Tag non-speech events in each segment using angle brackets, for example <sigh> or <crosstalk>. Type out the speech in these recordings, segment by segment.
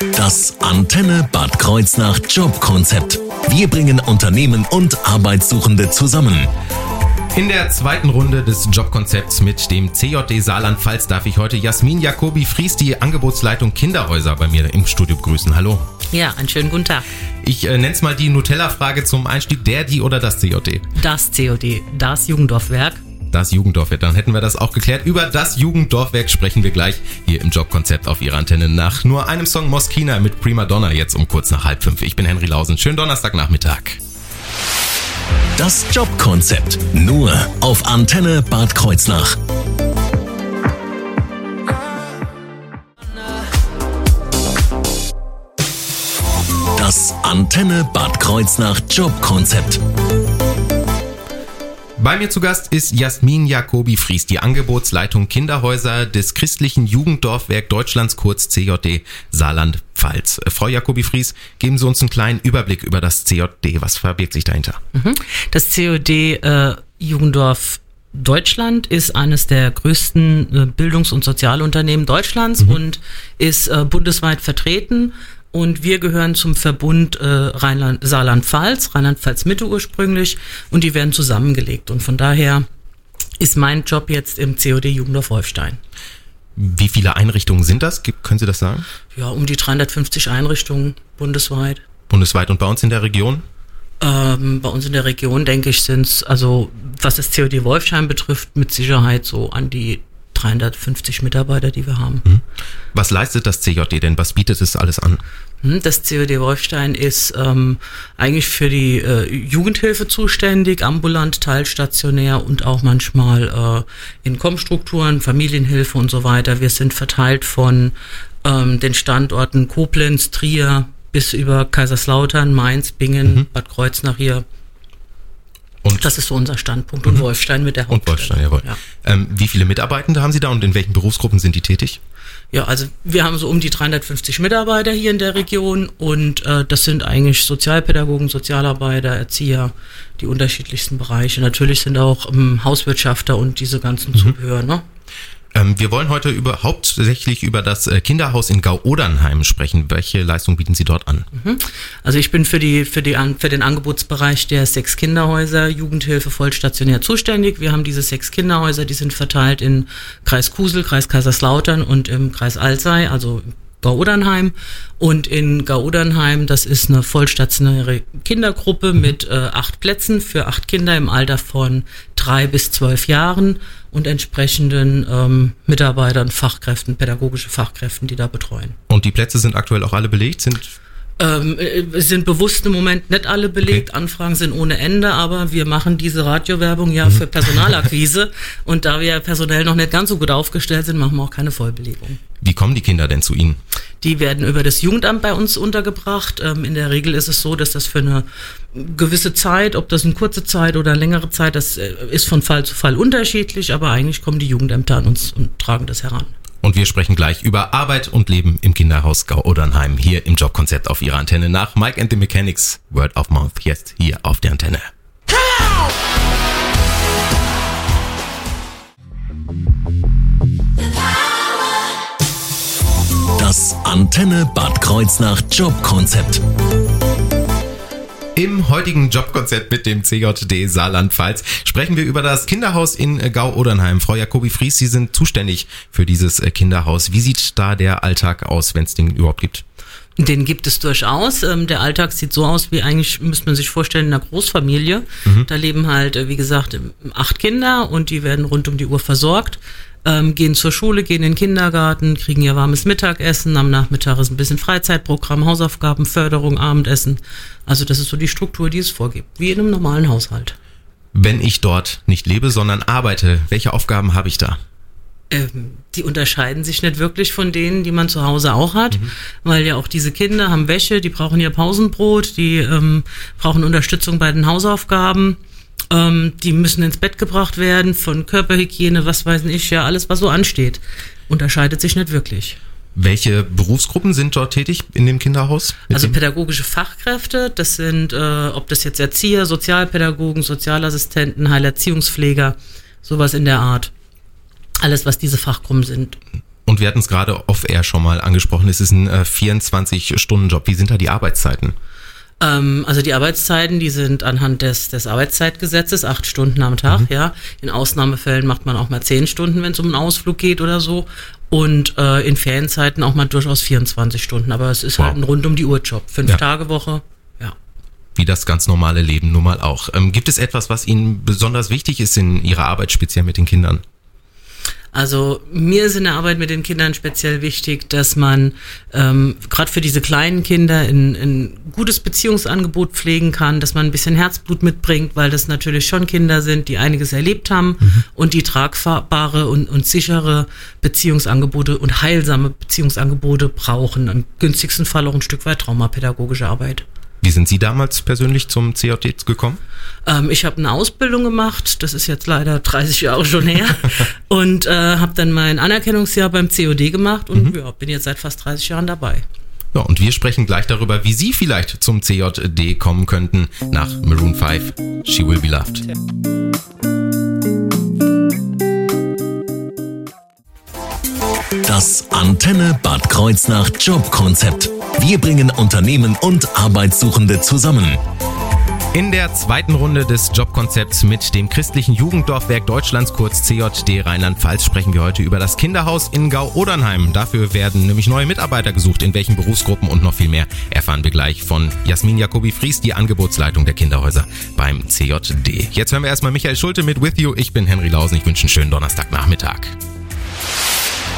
Das Antenne Bad Kreuznach Jobkonzept. Wir bringen Unternehmen und Arbeitssuchende zusammen. In der zweiten Runde des Jobkonzepts mit dem CJD Saarland-Pfalz darf ich heute Jasmin Jacobi Fries, die Angebotsleitung Kinderhäuser, bei mir im Studio begrüßen. Hallo. Ja, einen schönen guten Tag. Ich äh, nenne es mal die Nutella-Frage zum Einstieg. Der, die oder das CJD? Das COD, das Jugenddorfwerk. Das Jugenddorfwerk. Dann hätten wir das auch geklärt. Über das Jugenddorfwerk sprechen wir gleich hier im Jobkonzept auf Ihrer Antenne nach nur einem Song Moskina mit Prima Donna jetzt um kurz nach halb fünf. Ich bin Henry Lausen. Schönen Donnerstagnachmittag. Das Jobkonzept. Nur auf Antenne Bad Kreuznach. Das Antenne Bad Kreuznach Jobkonzept. Bei mir zu Gast ist Jasmin Jacobi Fries, die Angebotsleitung Kinderhäuser des christlichen Jugenddorfwerk Deutschlands, kurz CJD Saarland-Pfalz. Äh, Frau Jacobi Fries, geben Sie uns einen kleinen Überblick über das CJD. Was verbirgt sich dahinter? Das COD äh, Jugenddorf Deutschland ist eines der größten äh, Bildungs- und Sozialunternehmen Deutschlands und ist äh, bundesweit vertreten. Und wir gehören zum Verbund äh, Rheinland, Saarland-Pfalz, Rheinland-Pfalz-Mitte ursprünglich, und die werden zusammengelegt. Und von daher ist mein Job jetzt im COD Jugendorf Wolfstein. Wie viele Einrichtungen sind das? Können Sie das sagen? Ja, um die 350 Einrichtungen bundesweit. Bundesweit und bei uns in der Region? Ähm, bei uns in der Region, denke ich, sind es, also was das COD Wolfsheim betrifft, mit Sicherheit so an die 350 Mitarbeiter, die wir haben. Was leistet das CJD denn? Was bietet es alles an? Hm, Das COD Wolfstein ist ähm, eigentlich für die äh, Jugendhilfe zuständig, ambulant, teilstationär und auch manchmal äh, in Kommstrukturen, Familienhilfe und so weiter. Wir sind verteilt von ähm, den Standorten Koblenz, Trier bis über Kaiserslautern, Mainz, Bingen, Bad Kreuznach hier. Und, Das ist so unser Standpunkt. Und Wolfstein mit der und Hauptstadt. Wolfstein, jawohl. Ja. Ähm, wie viele Mitarbeitende haben Sie da und in welchen Berufsgruppen sind die tätig? Ja, also wir haben so um die 350 Mitarbeiter hier in der Region und äh, das sind eigentlich Sozialpädagogen, Sozialarbeiter, Erzieher, die unterschiedlichsten Bereiche. Natürlich sind auch ähm, Hauswirtschafter und diese ganzen Zubehör, ne? Ähm, wir wollen heute über, hauptsächlich über das äh, Kinderhaus in Gau-Odernheim sprechen. Welche Leistung bieten Sie dort an? Also ich bin für die für die für den Angebotsbereich der sechs Kinderhäuser Jugendhilfe vollstationär zuständig. Wir haben diese sechs Kinderhäuser, die sind verteilt in Kreis Kusel, Kreis Kaiserslautern und im Kreis Alzey, also Gau-Odernheim. Und in Gau-Odernheim, das ist eine vollstationäre Kindergruppe mit äh, acht Plätzen für acht Kinder im Alter von drei bis zwölf Jahren und entsprechenden ähm, Mitarbeitern, Fachkräften, pädagogische Fachkräften, die da betreuen. Und die Plätze sind aktuell auch alle belegt? Sind Ähm, äh, sind bewusst im Moment nicht alle belegt, Anfragen sind ohne Ende, aber wir machen diese Radiowerbung ja für Personalakquise <laughs> und da wir personell noch nicht ganz so gut aufgestellt sind, machen wir auch keine Vollbelegung. wie kommen die Kinder denn zu Ihnen? Die werden über das Jugendamt bei uns untergebracht. Ähm, in der Regel ist es so, dass das für eine gewisse Zeit, ob das eine kurze Zeit oder eine längere Zeit, das äh, ist von Fall zu Fall unterschiedlich, aber eigentlich kommen die Jugendämter an uns und tragen das heran. Und wir sprechen gleich über Arbeit und Leben im Kinderhaus Gau-Odernheim hier im Jobkonzept auf Ihrer Antenne nach Mike and the Mechanics Word of Mouth jetzt hier auf der Antenne. Das Antenne Bad Kreuznach Jobkonzept. Im heutigen Jobkonzept mit dem CJD Saarland-Pfalz sprechen wir über das Kinderhaus in Gau-Odernheim. Frau Jacobi Fries, Sie sind zuständig für dieses Kinderhaus. Wie sieht da der Alltag aus, wenn es den überhaupt gibt? Den gibt es durchaus. Ähm, der Alltag sieht so aus, wie eigentlich, müsste man sich vorstellen, in einer Großfamilie. Da leben halt, äh, wie gesagt, acht Kinder und die werden rund um die Uhr versorgt. Ähm, gehen zur Schule, gehen in den Kindergarten, kriegen ihr warmes Mittagessen. Am Nachmittag ist ein bisschen Freizeitprogramm, Hausaufgaben, Förderung, Abendessen. Also das ist so die Struktur, die es vorgibt, wie in einem normalen Haushalt. Wenn ich dort nicht lebe, sondern arbeite, welche Aufgaben habe ich da? Ähm, die unterscheiden sich nicht wirklich von denen, die man zu Hause auch hat, weil ja auch diese Kinder haben Wäsche, die brauchen ihr Pausenbrot, die ähm, brauchen Unterstützung bei den Hausaufgaben, ähm, die müssen ins Bett gebracht werden, von Körperhygiene, was weiß ich, ja, alles, was so ansteht. Unterscheidet sich nicht wirklich. Welche Berufsgruppen sind dort tätig in dem Kinderhaus? Also pädagogische Fachkräfte, das sind, äh, ob das jetzt Erzieher, Sozialpädagogen, Sozialassistenten, Heilerziehungspfleger, sowas in der Art. Alles, was diese Fachgruppen sind. Und wir hatten es gerade off-air schon mal angesprochen, es ist ein äh, 24-Stunden-Job. Wie sind da die Arbeitszeiten? Ähm, also die Arbeitszeiten, die sind anhand des, des Arbeitszeitgesetzes acht Stunden am Tag, mhm. ja. In Ausnahmefällen macht man auch mal zehn Stunden, wenn es um einen Ausflug geht oder so. Und äh, in Ferienzeiten auch mal durchaus 24 Stunden. Aber es ist wow. halt ein rund um die Uhr Job. Fünf ja. Tage Woche, ja. Wie das ganz normale Leben nun mal auch. Ähm, gibt es etwas, was Ihnen besonders wichtig ist in Ihrer Arbeit, speziell mit den Kindern? Also mir ist in der Arbeit mit den Kindern speziell wichtig, dass man ähm, gerade für diese kleinen Kinder ein, ein gutes Beziehungsangebot pflegen kann, dass man ein bisschen Herzblut mitbringt, weil das natürlich schon Kinder sind, die einiges erlebt haben mhm. und die tragbare und, und sichere Beziehungsangebote und heilsame Beziehungsangebote brauchen. Im günstigsten Fall auch ein Stück weit traumapädagogische Arbeit. Wie sind Sie damals persönlich zum CJT gekommen? Ähm, ich habe eine Ausbildung gemacht, das ist jetzt leider 30 Jahre schon her, <laughs> und äh, habe dann mein Anerkennungsjahr beim COD gemacht und mhm. ja, bin jetzt seit fast 30 Jahren dabei. Ja, und wir sprechen gleich darüber, wie Sie vielleicht zum CJD kommen könnten nach Maroon 5. She Will Be Loved. Das Antenne Bad Kreuznach Jobkonzept. Wir bringen Unternehmen und Arbeitssuchende zusammen. In der zweiten Runde des Jobkonzepts mit dem christlichen Jugenddorfwerk Deutschlands, kurz CJD Rheinland-Pfalz, sprechen wir heute über das Kinderhaus in Gau-Odernheim. Dafür werden nämlich neue Mitarbeiter gesucht. In welchen Berufsgruppen und noch viel mehr erfahren wir gleich von Jasmin Jacobi-Fries, die Angebotsleitung der Kinderhäuser beim CJD. Jetzt hören wir erstmal Michael Schulte mit With You. Ich bin Henry Lausen. Ich wünsche einen schönen Donnerstagnachmittag.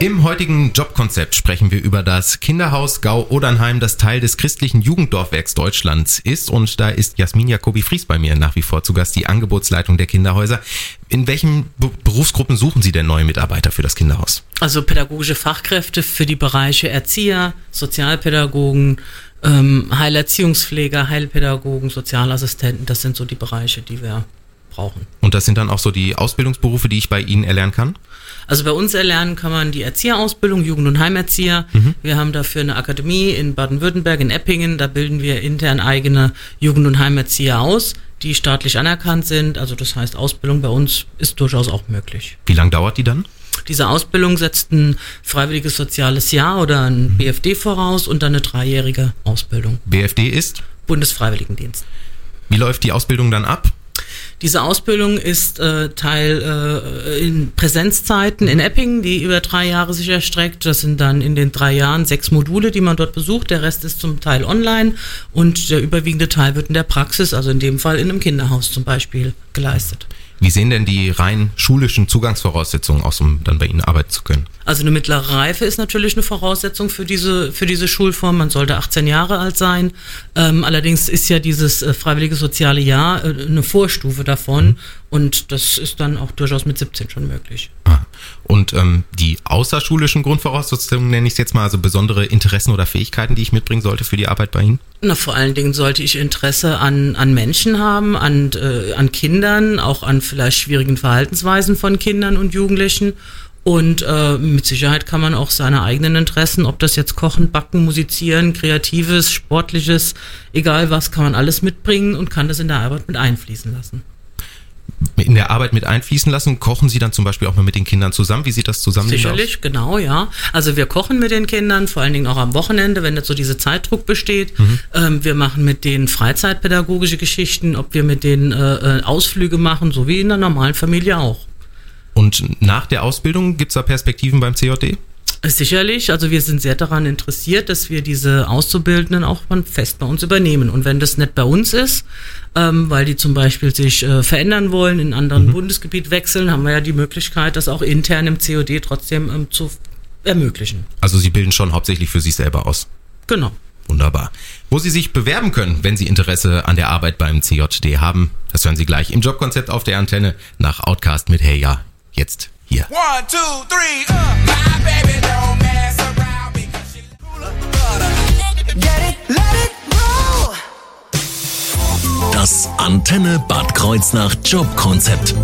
Im heutigen Jobkonzept sprechen wir über das Kinderhaus Gau-Odernheim, das Teil des christlichen Jugenddorfwerks Deutschlands ist. Und da ist Jasmin Jacobi-Fries bei mir nach wie vor zu Gast, die Angebotsleitung der Kinderhäuser. In welchen Be Berufsgruppen suchen Sie denn neue Mitarbeiter für das Kinderhaus? Also pädagogische Fachkräfte für die Bereiche Erzieher, Sozialpädagogen, ähm, Heilerziehungspfleger, Heilpädagogen, Sozialassistenten. Das sind so die Bereiche, die wir brauchen. Und das sind dann auch so die Ausbildungsberufe, die ich bei Ihnen erlernen kann? Also bei uns erlernen kann man die Erzieherausbildung, Jugend- und Heimerzieher. Mhm. Wir haben dafür eine Akademie in Baden-Württemberg, in Eppingen. Da bilden wir intern eigene Jugend- und Heimerzieher aus, die staatlich anerkannt sind. Also das heißt, Ausbildung bei uns ist durchaus auch möglich. Wie lange dauert die dann? Diese Ausbildung setzt ein freiwilliges soziales Jahr oder ein mhm. BFD voraus und dann eine dreijährige Ausbildung. BFD ist? Bundesfreiwilligendienst. Wie läuft die Ausbildung dann ab? Diese Ausbildung ist äh, Teil äh, in Präsenzzeiten in Eppingen, die über drei Jahre sich erstreckt. Das sind dann in den drei Jahren sechs Module, die man dort besucht. Der Rest ist zum Teil online und der überwiegende Teil wird in der Praxis, also in dem Fall in einem Kinderhaus zum Beispiel, geleistet. Wie sehen denn die rein schulischen Zugangsvoraussetzungen aus, um dann bei Ihnen arbeiten zu können? Also eine mittlere Reife ist natürlich eine Voraussetzung für diese, für diese Schulform. Man sollte 18 Jahre alt sein. Ähm, allerdings ist ja dieses äh, freiwillige soziale Jahr äh, eine Vorstufe davon. Mhm. Und das ist dann auch durchaus mit 17 schon möglich. Ah. Und ähm, die außerschulischen Grundvoraussetzungen nenne ich es jetzt mal, also besondere Interessen oder Fähigkeiten, die ich mitbringen sollte für die Arbeit bei Ihnen? Na, vor allen Dingen sollte ich Interesse an, an Menschen haben, an, äh, an Kindern, auch an vielleicht schwierigen Verhaltensweisen von Kindern und Jugendlichen und äh, mit Sicherheit kann man auch seine eigenen Interessen, ob das jetzt Kochen, Backen, Musizieren, Kreatives, Sportliches, egal was, kann man alles mitbringen und kann das in der Arbeit mit einfließen lassen. In der Arbeit mit einfließen lassen, kochen Sie dann zum Beispiel auch mal mit den Kindern zusammen? Wie sieht das zusammen Sicherlich, aus? genau, ja. Also wir kochen mit den Kindern, vor allen Dingen auch am Wochenende, wenn jetzt so diese Zeitdruck besteht. Mhm. Ähm, wir machen mit denen freizeitpädagogische Geschichten, ob wir mit denen äh, äh Ausflüge machen, so wie in der normalen Familie auch. Und nach der Ausbildung gibt es da Perspektiven beim CJD? Sicherlich, also wir sind sehr daran interessiert, dass wir diese Auszubildenden auch fest bei uns übernehmen. Und wenn das nicht bei uns ist, ähm, weil die zum Beispiel sich äh, verändern wollen, in anderen mhm. Bundesgebiet wechseln, haben wir ja die Möglichkeit, das auch intern im COD trotzdem ähm, zu ermöglichen. Also Sie bilden schon hauptsächlich für sich selber aus. Genau. Wunderbar. Wo Sie sich bewerben können, wenn Sie Interesse an der Arbeit beim CJD haben, das hören Sie gleich im Jobkonzept auf der Antenne nach Outcast mit Hey Ja Jetzt hier. One, two, three, uh. My baby don't mess around because she Get it, let it roll. Das Antenne Bad Kreuznach Jobkonzept.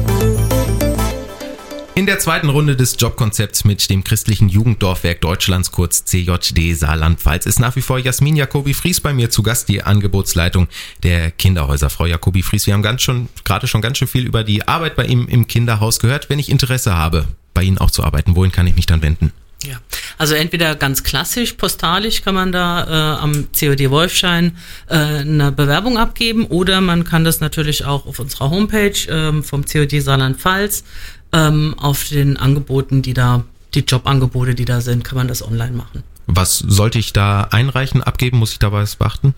In der zweiten Runde des Jobkonzepts mit dem christlichen Jugenddorfwerk Deutschlands, kurz CJD Saarland-Pfalz, ist nach wie vor Jasmin Jacobi Fries bei mir zu Gast, die Angebotsleitung der Kinderhäuser. Frau Jacobi Fries, wir haben ganz schon, gerade schon ganz schön viel über die Arbeit bei ihm im Kinderhaus gehört. Wenn ich Interesse habe, bei Ihnen auch zu arbeiten, wohin kann ich mich dann wenden? Ja, also entweder ganz klassisch, postalisch kann man da äh, am COD Wolfschein äh, eine Bewerbung abgeben oder man kann das natürlich auch auf unserer Homepage ähm, vom COD Saarland-Pfalz ähm, auf den Angeboten, die da, die Jobangebote, die da sind, kann man das online machen. Was sollte ich da einreichen, abgeben? Muss ich dabei was beachten?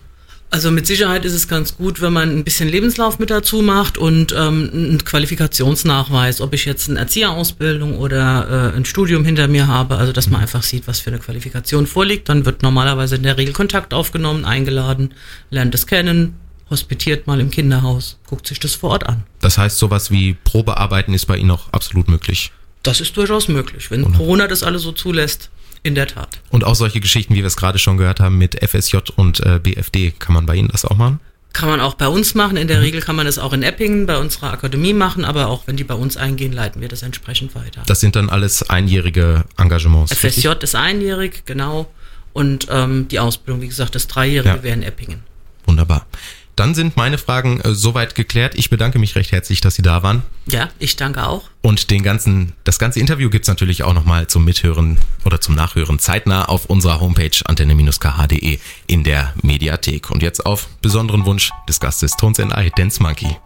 Also mit Sicherheit ist es ganz gut, wenn man ein bisschen Lebenslauf mit dazu macht und ähm, einen Qualifikationsnachweis, ob ich jetzt eine Erzieherausbildung oder äh, ein Studium hinter mir habe, also dass man einfach sieht, was für eine Qualifikation vorliegt. Dann wird normalerweise in der Regel Kontakt aufgenommen, eingeladen, lernt es kennen, hospitiert mal im Kinderhaus, guckt sich das vor Ort an. Das heißt, sowas wie Probearbeiten ist bei Ihnen auch absolut möglich. Das ist durchaus möglich, wenn Corona das alles so zulässt. In der Tat. Und auch solche Geschichten, wie wir es gerade schon gehört haben, mit FSJ und äh, BFD, kann man bei Ihnen das auch machen? Kann man auch bei uns machen. In der mhm. Regel kann man es auch in Eppingen bei unserer Akademie machen, aber auch wenn die bei uns eingehen, leiten wir das entsprechend weiter. Das sind dann alles einjährige Engagements. FSJ richtig? ist einjährig, genau. Und ähm, die Ausbildung, wie gesagt, das Dreijährige ja. wäre in Eppingen. Wunderbar. Dann sind meine Fragen äh, soweit geklärt. Ich bedanke mich recht herzlich, dass Sie da waren. Ja, ich danke auch. Und den ganzen, das ganze Interview gibt's natürlich auch nochmal zum Mithören oder zum Nachhören zeitnah auf unserer Homepage antenne-kh.de in der Mediathek. Und jetzt auf besonderen Wunsch des Gastes Tones and I, Dance Monkey.